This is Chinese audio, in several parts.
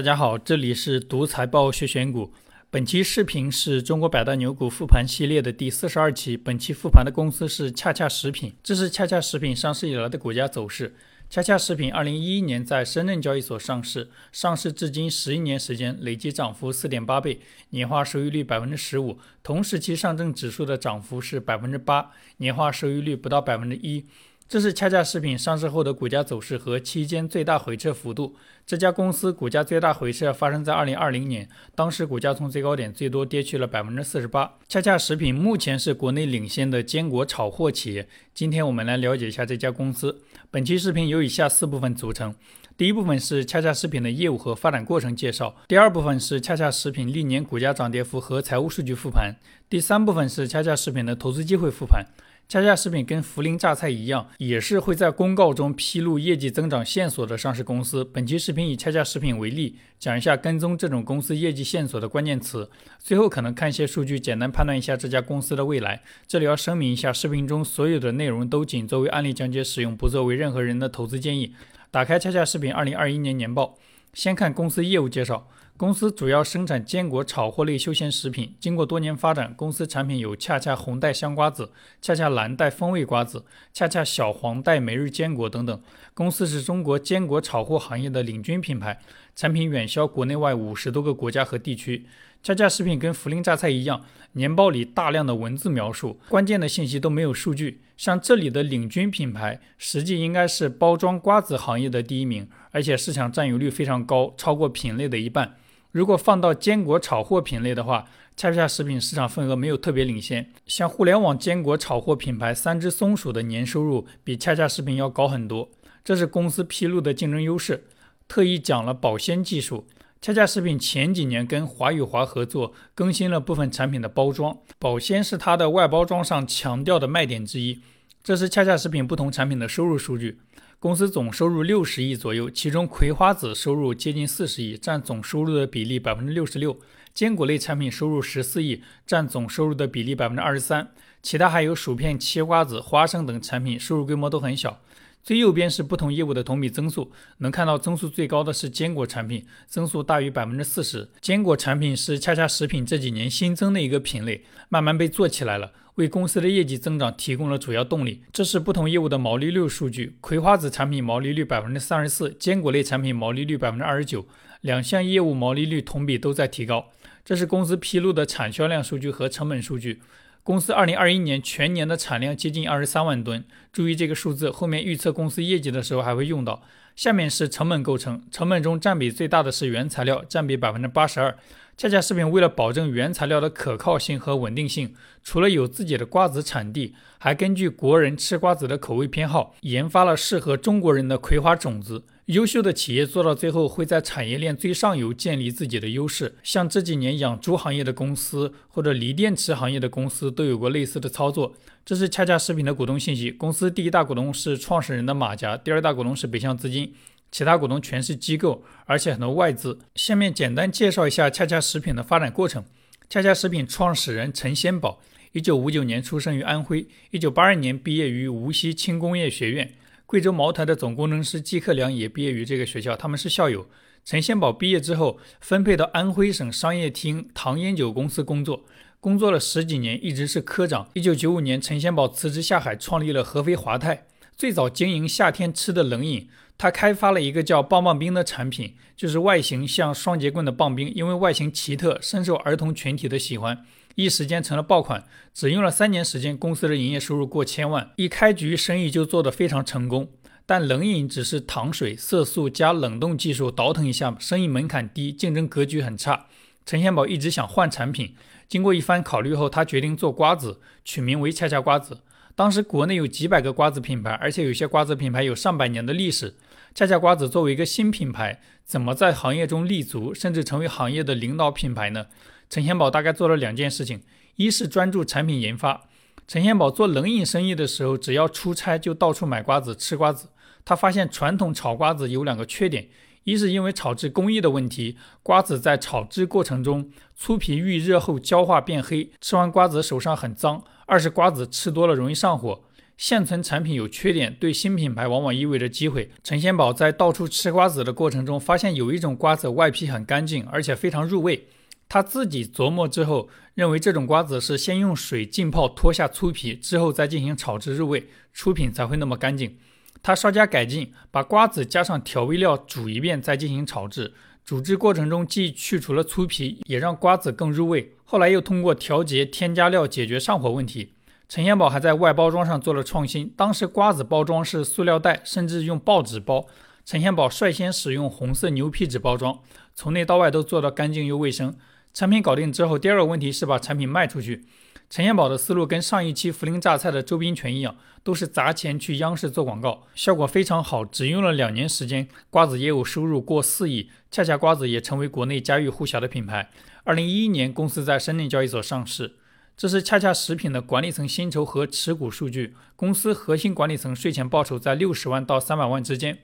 大家好，这里是独财报学选股。本期视频是中国百大牛股复盘系列的第四十二期。本期复盘的公司是恰恰食品，这是恰恰食品上市以来的股价走势。恰恰食品二零一一年在深圳交易所上市，上市至今十一年时间，累计涨幅四点八倍，年化收益率百分之十五。同时期上证指数的涨幅是百分之八，年化收益率不到百分之一。这是恰恰食品上市后的股价走势和期间最大回撤幅度。这家公司股价最大回撤发生在二零二零年，当时股价从最高点最多跌去了百分之四十八。恰恰食品目前是国内领先的坚果炒货企业。今天我们来了解一下这家公司。本期视频由以下四部分组成：第一部分是恰恰食品的业务和发展过程介绍；第二部分是恰恰食品历年股价涨跌幅和财务数据复盘；第三部分是恰恰食品的投资机会复盘。恰恰食品跟涪陵榨菜一样，也是会在公告中披露业绩增长线索的上市公司。本期视频以恰恰食品为例，讲一下跟踪这种公司业绩线索的关键词。最后可能看一些数据，简单判断一下这家公司的未来。这里要声明一下，视频中所有的内容都仅作为案例讲解使用，不作为任何人的投资建议。打开恰恰食品二零二一年年报，先看公司业务介绍。公司主要生产坚果炒货类休闲食品。经过多年发展，公司产品有恰恰红带香瓜子、恰恰蓝带风味瓜子、恰恰小黄带每日坚果等等。公司是中国坚果炒货行业的领军品牌，产品远销国内外五十多个国家和地区。恰恰食品跟涪陵榨菜一样，年报里大量的文字描述，关键的信息都没有数据。像这里的领军品牌，实际应该是包装瓜子行业的第一名，而且市场占有率非常高，超过品类的一半。如果放到坚果炒货品类的话，恰恰食品市场份额没有特别领先。像互联网坚果炒货品牌三只松鼠的年收入比恰恰食品要高很多，这是公司披露的竞争优势。特意讲了保鲜技术，恰恰食品前几年跟华与华合作，更新了部分产品的包装，保鲜是它的外包装上强调的卖点之一。这是恰恰食品不同产品的收入数据。公司总收入六十亿左右，其中葵花籽收入接近四十亿，占总收入的比例百分之六十六；坚果类产品收入十四亿，占总收入的比例百分之二十三。其他还有薯片、切瓜子、花生等产品，收入规模都很小。最右边是不同业务的同比增速，能看到增速最高的是坚果产品，增速大于百分之四十。坚果产品是恰恰食品这几年新增的一个品类，慢慢被做起来了。为公司的业绩增长提供了主要动力。这是不同业务的毛利率数据：葵花籽产品毛利率百分之三十四，坚果类产品毛利率百分之二十九，两项业务毛利率同比都在提高。这是公司披露的产销量数据和成本数据。公司二零二一年全年的产量接近二十三万吨，注意这个数字，后面预测公司业绩的时候还会用到。下面是成本构成，成本中占比最大的是原材料，占比百分之八十二。恰恰食品为了保证原材料的可靠性和稳定性，除了有自己的瓜子产地，还根据国人吃瓜子的口味偏好，研发了适合中国人的葵花种子。优秀的企业做到最后，会在产业链最上游建立自己的优势。像这几年养猪行业的公司或者锂电池行业的公司都有过类似的操作。这是恰恰食品的股东信息，公司第一大股东是创始人的马甲，第二大股东是北向资金。其他股东全是机构，而且很多外资。下面简单介绍一下恰恰食品的发展过程。恰恰食品创始人陈先宝，一九五九年出生于安徽，一九八二年毕业于无锡轻工业学院。贵州茅台的总工程师季克良也毕业于这个学校，他们是校友。陈先宝毕业之后分配到安徽省商业厅唐烟酒公司工作，工作了十几年，一直是科长。一九九五年，陈先宝辞职下海，创立了合肥华泰，最早经营夏天吃的冷饮。他开发了一个叫棒棒冰的产品，就是外形像双节棍的棒冰，因为外形奇特，深受儿童群体的喜欢，一时间成了爆款。只用了三年时间，公司的营业收入过千万，一开局生意就做得非常成功。但冷饮只是糖水、色素加冷冻技术，倒腾一下，生意门槛低，竞争格局很差。陈先宝一直想换产品，经过一番考虑后，他决定做瓜子，取名为恰恰瓜子。当时国内有几百个瓜子品牌，而且有些瓜子品牌有上百年的历史。恰恰瓜子作为一个新品牌，怎么在行业中立足，甚至成为行业的领导品牌呢？陈先宝大概做了两件事情：一是专注产品研发。陈先宝做冷饮生意的时候，只要出差就到处买瓜子吃瓜子。他发现传统炒瓜子有两个缺点：一是因为炒制工艺的问题，瓜子在炒制过程中粗皮遇热后焦化变黑，吃完瓜子手上很脏；二是瓜子吃多了容易上火。现存产品有缺点，对新品牌往往意味着机会。陈先宝在到处吃瓜子的过程中，发现有一种瓜子外皮很干净，而且非常入味。他自己琢磨之后，认为这种瓜子是先用水浸泡脱下粗皮，之后再进行炒制入味，出品才会那么干净。他稍加改进，把瓜子加上调味料煮一遍，再进行炒制。煮制过程中既去除了粗皮，也让瓜子更入味。后来又通过调节添加料解决上火问题。陈先宝还在外包装上做了创新，当时瓜子包装是塑料袋，甚至用报纸包。陈先宝率先使用红色牛皮纸包装，从内到外都做到干净又卫生。产品搞定之后，第二个问题是把产品卖出去。陈先宝的思路跟上一期涪陵榨菜的周斌全一样，都是砸钱去央视做广告，效果非常好。只用了两年时间，瓜子业务收入过四亿，恰恰瓜子也成为国内家喻户晓的品牌。二零一一年，公司在深圳交易所上市。这是恰恰食品的管理层薪酬和持股数据。公司核心管理层税前报酬在六十万到三百万之间。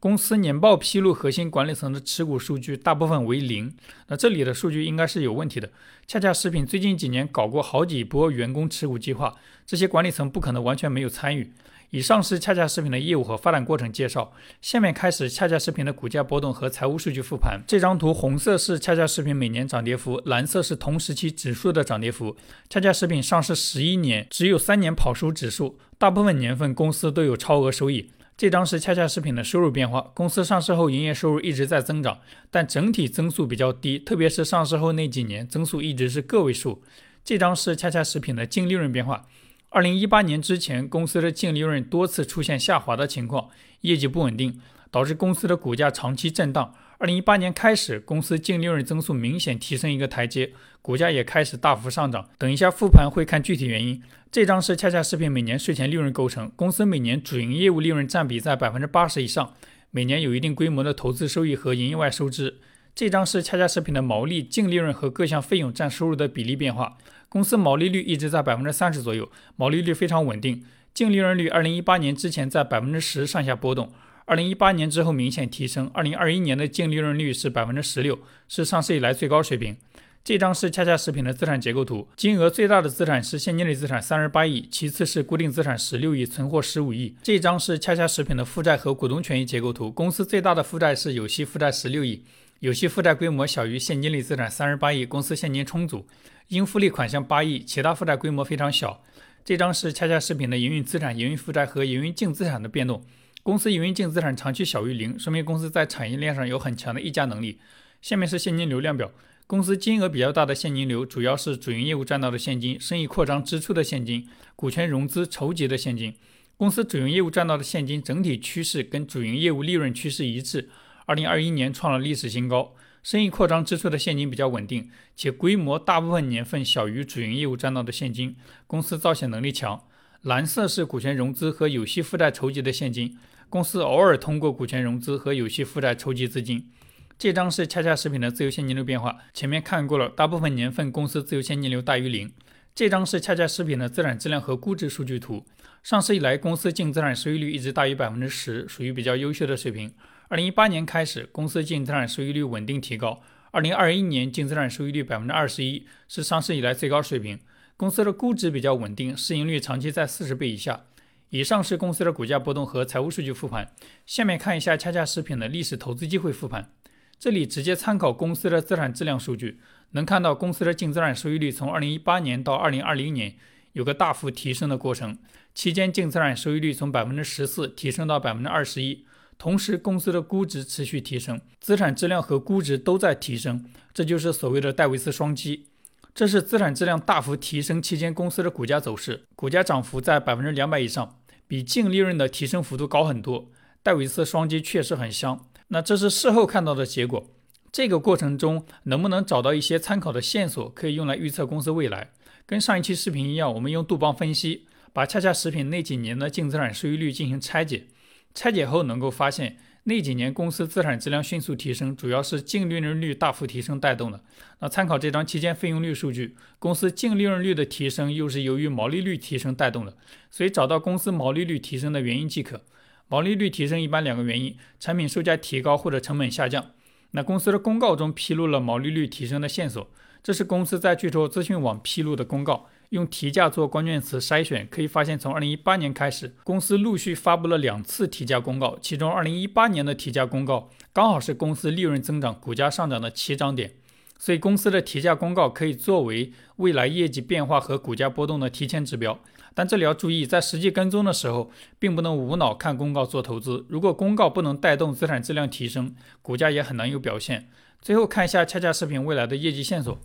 公司年报披露核心管理层的持股数据大部分为零。那这里的数据应该是有问题的。恰恰食品最近几年搞过好几波员工持股计划，这些管理层不可能完全没有参与。以上是恰恰食品的业务和发展过程介绍。下面开始恰恰食品的股价波动和财务数据复盘。这张图红色是恰恰食品每年涨跌幅，蓝色是同时期指数的涨跌幅。恰恰食品上市十一年，只有三年跑输指数，大部分年份公司都有超额收益。这张是恰恰食品的收入变化。公司上市后营业收入一直在增长，但整体增速比较低，特别是上市后那几年增速一直是个位数。这张是恰恰食品的净利润变化。二零一八年之前，公司的净利润多次出现下滑的情况，业绩不稳定，导致公司的股价长期震荡。二零一八年开始，公司净利润增速明显提升一个台阶，股价也开始大幅上涨。等一下复盘会看具体原因。这张是恰恰食品每年税前利润构成，公司每年主营业务利润占比在百分之八十以上，每年有一定规模的投资收益和营业外收支。这张是恰恰食品的毛利、净利润和各项费用占收入的比例变化。公司毛利率一直在百分之三十左右，毛利率非常稳定。净利润率二零一八年之前在百分之十上下波动，二零一八年之后明显提升。二零二一年的净利润率是百分之十六，是上市以来最高水平。这张是恰恰食品的资产结构图，金额最大的资产是现金类资产三十八亿，其次是固定资产十六亿，存货十五亿。这张是恰恰食品的负债和股东权益结构图，公司最大的负债是有息负债十六亿，有息负债规模小于现金类资产三十八亿，公司现金充足。应付利款项八亿，其他负债规模非常小。这张是恰恰食品的营运资产、营运负债和营运净资产的变动。公司营运净资产长期小于零，说明公司在产业链上有很强的溢价能力。下面是现金流量表，公司金额比较大的现金流主要是主营业务赚到的现金、生意扩张支出的现金、股权融资筹集的现金。公司主营业务赚到的现金整体趋势跟主营业务利润趋势一致，二零二一年创了历史新高。生意扩张支出的现金比较稳定，且规模大部分年份小于主营业务赚到的现金，公司造血能力强。蓝色是股权融资和有息负债筹集的现金，公司偶尔通过股权融资和有息负债筹集资金。这张是恰恰食品的自由现金流变化，前面看过了，大部分年份公司自由现金流大于零。这张是恰恰食品的资产质量和估值数据图，上市以来公司净资产收益率一直大于百分之十，属于比较优秀的水平。二零一八年开始，公司净资产收益率稳定提高。二零二一年净资产收益率百分之二十一，是上市以来最高水平。公司的估值比较稳定，市盈率长期在四十倍以下。以上是公司的股价波动和财务数据复盘。下面看一下恰恰食品的历史投资机会复盘。这里直接参考公司的资产质量数据，能看到公司的净资产收益率从二零一八年到二零二零年有个大幅提升的过程，期间净资产收益率从百分之十四提升到百分之二十一。同时，公司的估值持续提升，资产质量和估值都在提升，这就是所谓的戴维斯双击。这是资产质量大幅提升期间公司的股价走势，股价涨幅在百分之两百以上，比净利润的提升幅度高很多。戴维斯双击确实很香。那这是事后看到的结果，这个过程中能不能找到一些参考的线索，可以用来预测公司未来？跟上一期视频一样，我们用杜邦分析，把恰恰食品那几年的净资产收益率进行拆解。拆解后能够发现，那几年公司资产质量迅速提升，主要是净利润率大幅提升带动的。那参考这张期间费用率数据，公司净利润率的提升又是由于毛利率提升带动的，所以找到公司毛利率提升的原因即可。毛利率提升一般两个原因：产品售价提高或者成本下降。那公司的公告中披露了毛利率提升的线索，这是公司在巨头资讯网披露的公告。用提价做关键词筛选，可以发现，从二零一八年开始，公司陆续发布了两次提价公告，其中二零一八年的提价公告刚好是公司利润增长、股价上涨的起涨点，所以公司的提价公告可以作为未来业绩变化和股价波动的提前指标。但这里要注意，在实际跟踪的时候，并不能无脑看公告做投资。如果公告不能带动资产质量提升，股价也很难有表现。最后看一下恰恰食品未来的业绩线索。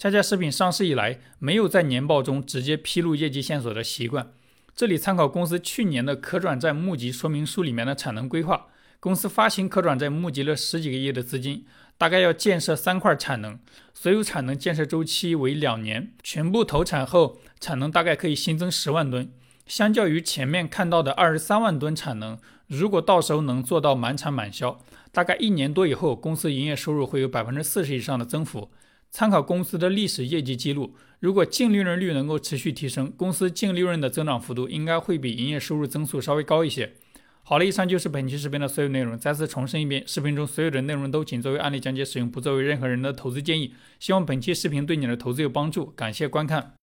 恰恰食品上市以来，没有在年报中直接披露业绩线索的习惯。这里参考公司去年的可转债募集说明书里面的产能规划，公司发行可转债募集了十几个亿的资金，大概要建设三块产能，所有产能建设周期为两年，全部投产后，产能大概可以新增十万吨。相较于前面看到的二十三万吨产能，如果到时候能做到满产满销，大概一年多以后，公司营业收入会有百分之四十以上的增幅。参考公司的历史业绩记录，如果净利润率能够持续提升，公司净利润的增长幅度应该会比营业收入增速稍微高一些。好了，以上就是本期视频的所有内容。再次重申一遍，视频中所有的内容都仅作为案例讲解使用，不作为任何人的投资建议。希望本期视频对你的投资有帮助，感谢观看。